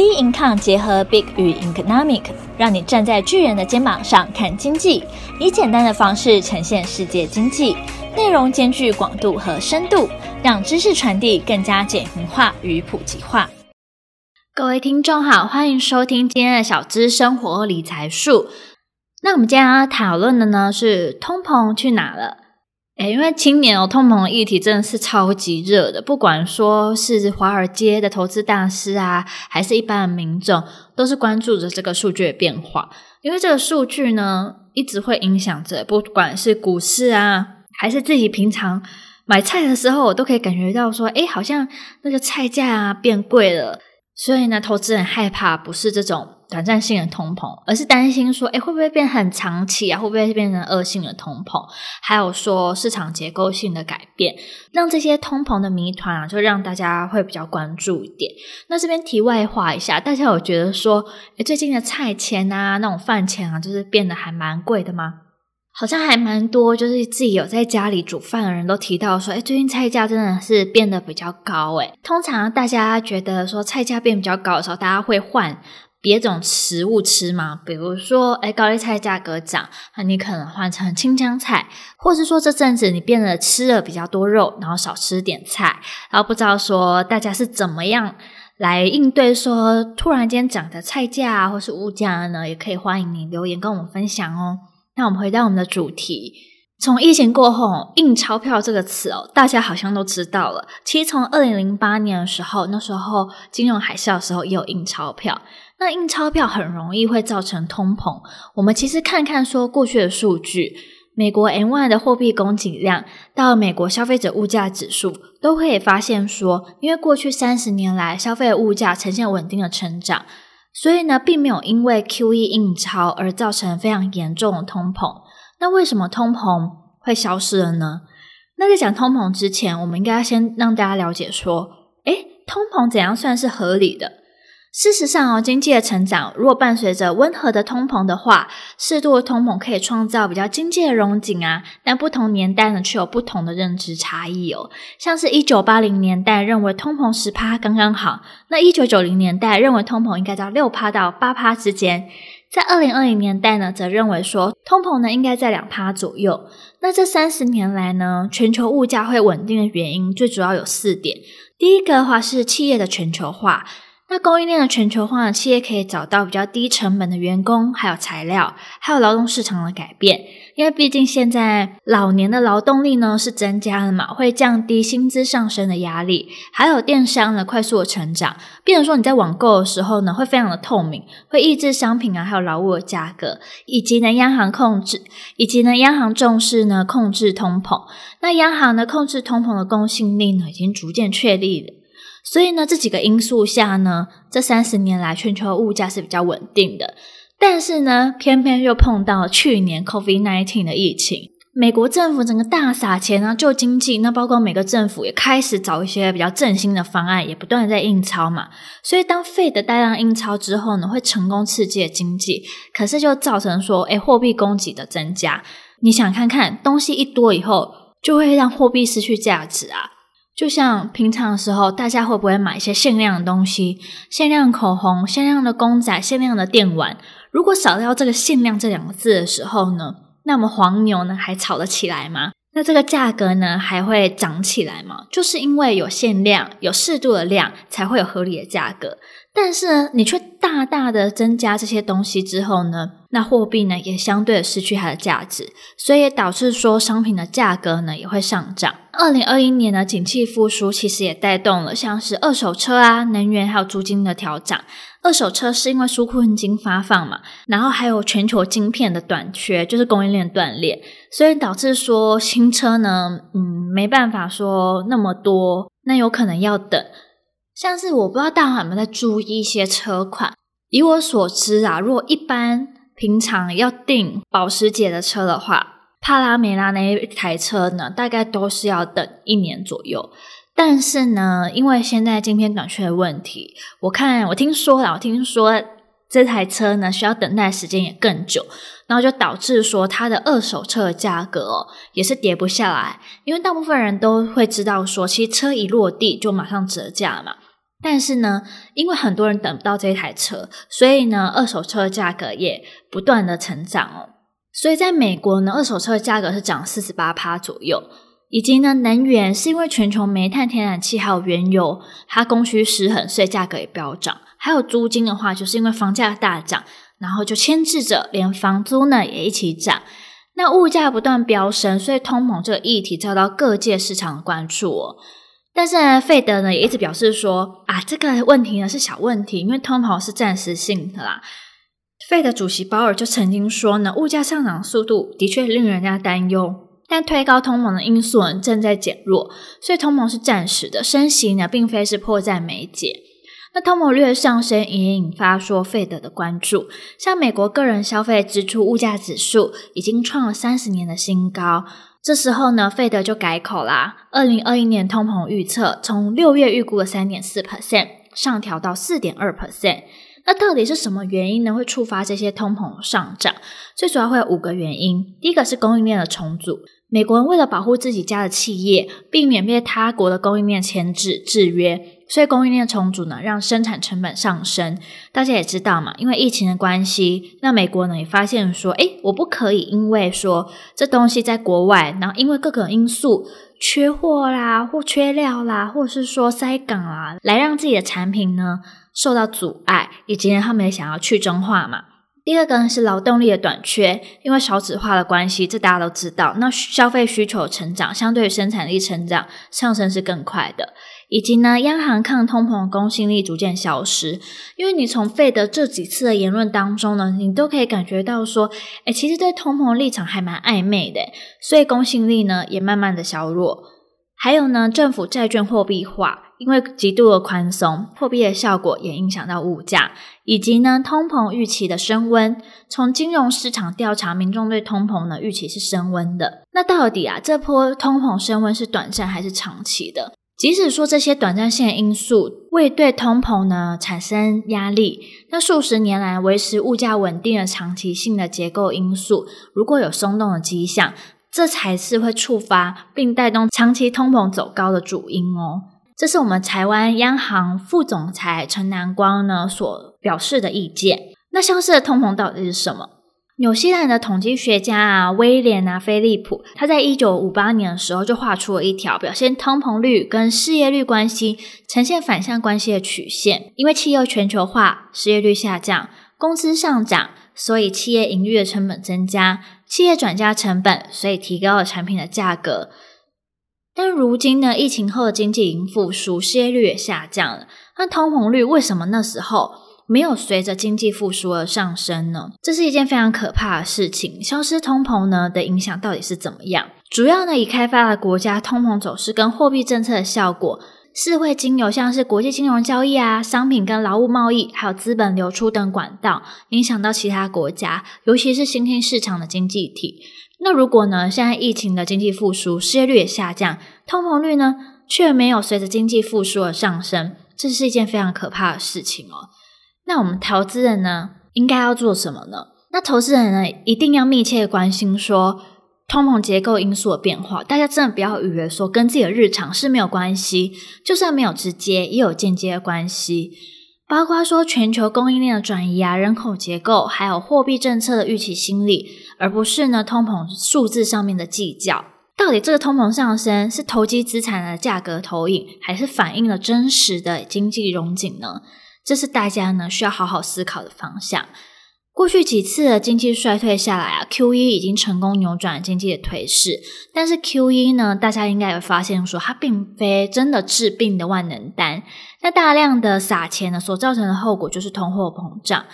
B Income 结合 Big 与 Economic，让你站在巨人的肩膀上看经济，以简单的方式呈现世界经济，内容兼具广度和深度，让知识传递更加简明化与普及化。各位听众好，欢迎收听今天的小资生活理财术。那我们今天要讨论的呢是通膨去哪了？诶，因为今年哦，通膨的议题真的是超级热的，不管说是华尔街的投资大师啊，还是一般的民众，都是关注着这个数据的变化。因为这个数据呢，一直会影响着，不管是股市啊，还是自己平常买菜的时候，我都可以感觉到说，诶，好像那个菜价啊变贵了。所以呢，投资人害怕不是这种短暂性的通膨，而是担心说，诶，会不会变很长期啊？会不会变成恶性的通膨？还有说市场结构性的改变，让这些通膨的谜团啊，就让大家会比较关注一点。那这边题外话一下，大家有觉得说，诶，最近的菜钱啊，那种饭钱啊，就是变得还蛮贵的吗？好像还蛮多，就是自己有在家里煮饭的人都提到说，诶，最近菜价真的是变得比较高。诶，通常大家觉得说菜价变比较高的时候，大家会换别种食物吃吗？比如说，诶，高丽菜价格涨，那你可能换成青江菜，或是说这阵子你变得吃了比较多肉，然后少吃点菜。然后不知道说大家是怎么样来应对说突然间涨的菜价或是物价呢？也可以欢迎你留言跟我们分享哦。那我们回到我们的主题，从疫情过后，印钞票这个词哦，大家好像都知道了。其实从二零零八年的时候，那时候金融海啸的时候也有印钞票。那印钞票很容易会造成通膨。我们其实看看说过去的数据，美国 M1 的货币供给量到美国消费者物价指数，都可以发现说，因为过去三十年来消费的物价呈现稳定的成长。所以呢，并没有因为 QE 印钞而造成非常严重的通膨。那为什么通膨会消失了呢？那在讲通膨之前，我们应该要先让大家了解说，诶，通膨怎样算是合理的？事实上哦，经济的成长若伴随着温和的通膨的话，适度的通膨可以创造比较经济的荣景啊。但不同年代呢，却有不同的认知差异哦。像是一九八零年代认为通膨十趴刚刚好，那一九九零年代认为通膨应该在六趴到八趴之间，在二零二零年代呢，则认为说通膨呢应该在两趴左右。那这三十年来呢，全球物价会稳定的原因最主要有四点。第一个的话是企业的全球化。那供应链的全球化企业可以找到比较低成本的员工，还有材料，还有劳动市场的改变。因为毕竟现在老年的劳动力呢是增加了嘛，会降低薪资上升的压力。还有电商的快速的成长，比如说你在网购的时候呢，会非常的透明，会抑制商品啊还有劳务的价格，以及呢央行控制，以及呢央行重视呢控制通膨。那央行呢控制通膨的公信力呢已经逐渐确立了。所以呢，这几个因素下呢，这三十年来全球物价是比较稳定的。但是呢，偏偏又碰到去年 COVID-19 的疫情，美国政府整个大撒钱啊救经济，那包括每个政府也开始找一些比较振兴的方案，也不断在印钞嘛。所以当 Fed 大量印钞之后呢，会成功刺激经济，可是就造成说，诶，货币供给的增加。你想看看，东西一多以后，就会让货币失去价值啊。就像平常的时候，大家会不会买一些限量的东西？限量口红、限量的公仔、限量的电玩。如果少掉这个“限量”这两个字的时候呢，那么黄牛呢还炒得起来吗？那这个价格呢还会涨起来吗？就是因为有限量、有适度的量，才会有合理的价格。但是呢，你却大大的增加这些东西之后呢，那货币呢也相对的失去它的价值，所以也导致说商品的价格呢也会上涨。二零二一年的景气复苏其实也带动了像是二手车啊、能源还有租金的调整。二手车是因为纾困金发放嘛，然后还有全球晶片的短缺，就是供应链断裂，所以导致说新车呢，嗯，没办法说那么多，那有可能要等。像是我不知道大家有没有在注意一些车款，以我所知啊，如果一般平常要订保时捷的车的话，帕拉梅拉那一台车呢，大概都是要等一年左右。但是呢，因为现在晶片短缺的问题，我看我听说了，我听说这台车呢需要等待时间也更久，然后就导致说它的二手车的价格也是跌不下来，因为大部分人都会知道说，其实车一落地就马上折价嘛。但是呢，因为很多人等不到这台车，所以呢，二手车的价格也不断的成长哦。所以在美国呢，二手车的价格是涨四十八趴左右。以及呢，能源是因为全球煤炭、天然气还有原油，它供需失衡，所以价格也飙涨。还有租金的话，就是因为房价大涨，然后就牵制着连房租呢也一起涨。那物价不断飙升，所以通膨这个议题遭到各界市场的关注哦。但是呢，费德呢也一直表示说啊，这个问题呢是小问题，因为通膨是暂时性的啦。费德主席鲍尔就曾经说呢，物价上涨速度的确令人家担忧，但推高通膨的因素正在减弱，所以通膨是暂时的，升息呢并非是迫在眉睫。那通膨率上升也引发说费德的关注，像美国个人消费支出物价指数已经创了三十年的新高。这时候呢，费德就改口啦，二零二一年通膨预测从六月预估的三点四 percent 上调到四点二 percent。那到底是什么原因呢？会触发这些通膨上涨？最主要会有五个原因。第一个是供应链的重组。美国人为了保护自己家的企业，避免被他国的供应链牵制制约，所以供应链重组呢，让生产成本上升。大家也知道嘛，因为疫情的关系，那美国呢也发现说，诶，我不可以因为说这东西在国外，然后因为各个因素缺货啦，或缺料啦，或是说塞港啊，来让自己的产品呢受到阻碍，以及他们也想要去中化嘛。第二个呢是劳动力的短缺，因为少子化的关系，这大家都知道。那消费需求成长，相对于生产力成长上升是更快的，以及呢，央行抗通膨的公信力逐渐消失。因为你从费德这几次的言论当中呢，你都可以感觉到说，诶，其实对通膨立场还蛮暧昧的，所以公信力呢也慢慢的削弱。还有呢，政府债券货币化。因为极度的宽松，货币的效果也影响到物价，以及呢通膨预期的升温。从金融市场调查，民众对通膨的预期是升温的。那到底啊这波通膨升温是短暂还是长期的？即使说这些短暂性的因素未对通膨呢产生压力，那数十年来维持物价稳定的长期性的结构因素，如果有松动的迹象，这才是会触发并带动长期通膨走高的主因哦。这是我们台湾央行副总裁陈南光呢所表示的意见。那消失的通膨到底是什么？纽西兰的统计学家啊威廉啊菲利普，他在一九五八年的时候就画出了一条表现通膨率跟失业率关系呈现反向关系的曲线。因为企业全球化，失业率下降，工资上涨，所以企业营运的成本增加，企业转嫁成本，所以提高了产品的价格。但如今呢，疫情后的经济已经复苏，失业率也下降了。那通膨率为什么那时候没有随着经济复苏而上升呢？这是一件非常可怕的事情。消失通膨呢的影响到底是怎么样？主要呢，已开发的国家通膨走势跟货币政策的效果，是会经由像是国际金融交易啊、商品跟劳务贸易，还有资本流出等管道，影响到其他国家，尤其是新兴市场的经济体。那如果呢，现在疫情的经济复苏，失业率也下降，通膨率呢却没有随着经济复苏而上升，这是一件非常可怕的事情哦。那我们投资人呢，应该要做什么呢？那投资人呢，一定要密切关心说通膨结构因素的变化。大家真的不要以为说跟自己的日常是没有关系，就算没有直接，也有间接的关系。包括说全球供应链的转移啊，人口结构，还有货币政策的预期心理，而不是呢通膨数字上面的计较。到底这个通膨上升是投机资产的价格投影，还是反映了真实的经济融景呢？这是大家呢需要好好思考的方向。过去几次的经济衰退下来啊，QE 已经成功扭转了经济的颓势。但是 QE 呢，大家应该有发现说，它并非真的治病的万能丹。那大量的撒钱呢，所造成的后果就是通货膨胀。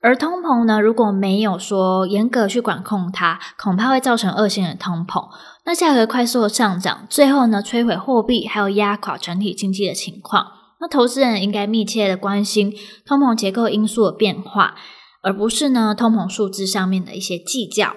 而通膨呢，如果没有说严格去管控它，恐怕会造成恶性的通膨。那价格快速的上涨，最后呢，摧毁货币，还有压垮整体经济的情况。那投资人应该密切的关心通膨结构因素的变化。而不是呢，通膨数字上面的一些计较，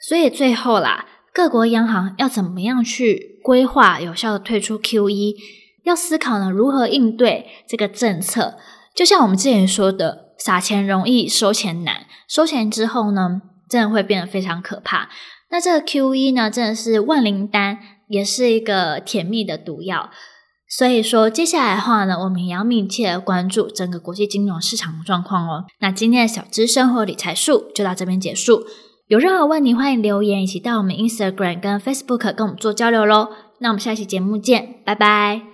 所以最后啦，各国央行要怎么样去规划有效的退出 QE，要思考呢，如何应对这个政策。就像我们之前说的，撒钱容易收钱难，收钱之后呢，真的会变得非常可怕。那这个 QE 呢，真的是万灵丹，也是一个甜蜜的毒药。所以说，接下来的话呢，我们也要密切关注整个国际金融市场的状况哦。那今天的小资生活理财术就到这边结束。有任何问题，欢迎留言，以及到我们 Instagram 跟 Facebook 跟我们做交流喽。那我们下期节目见，拜拜。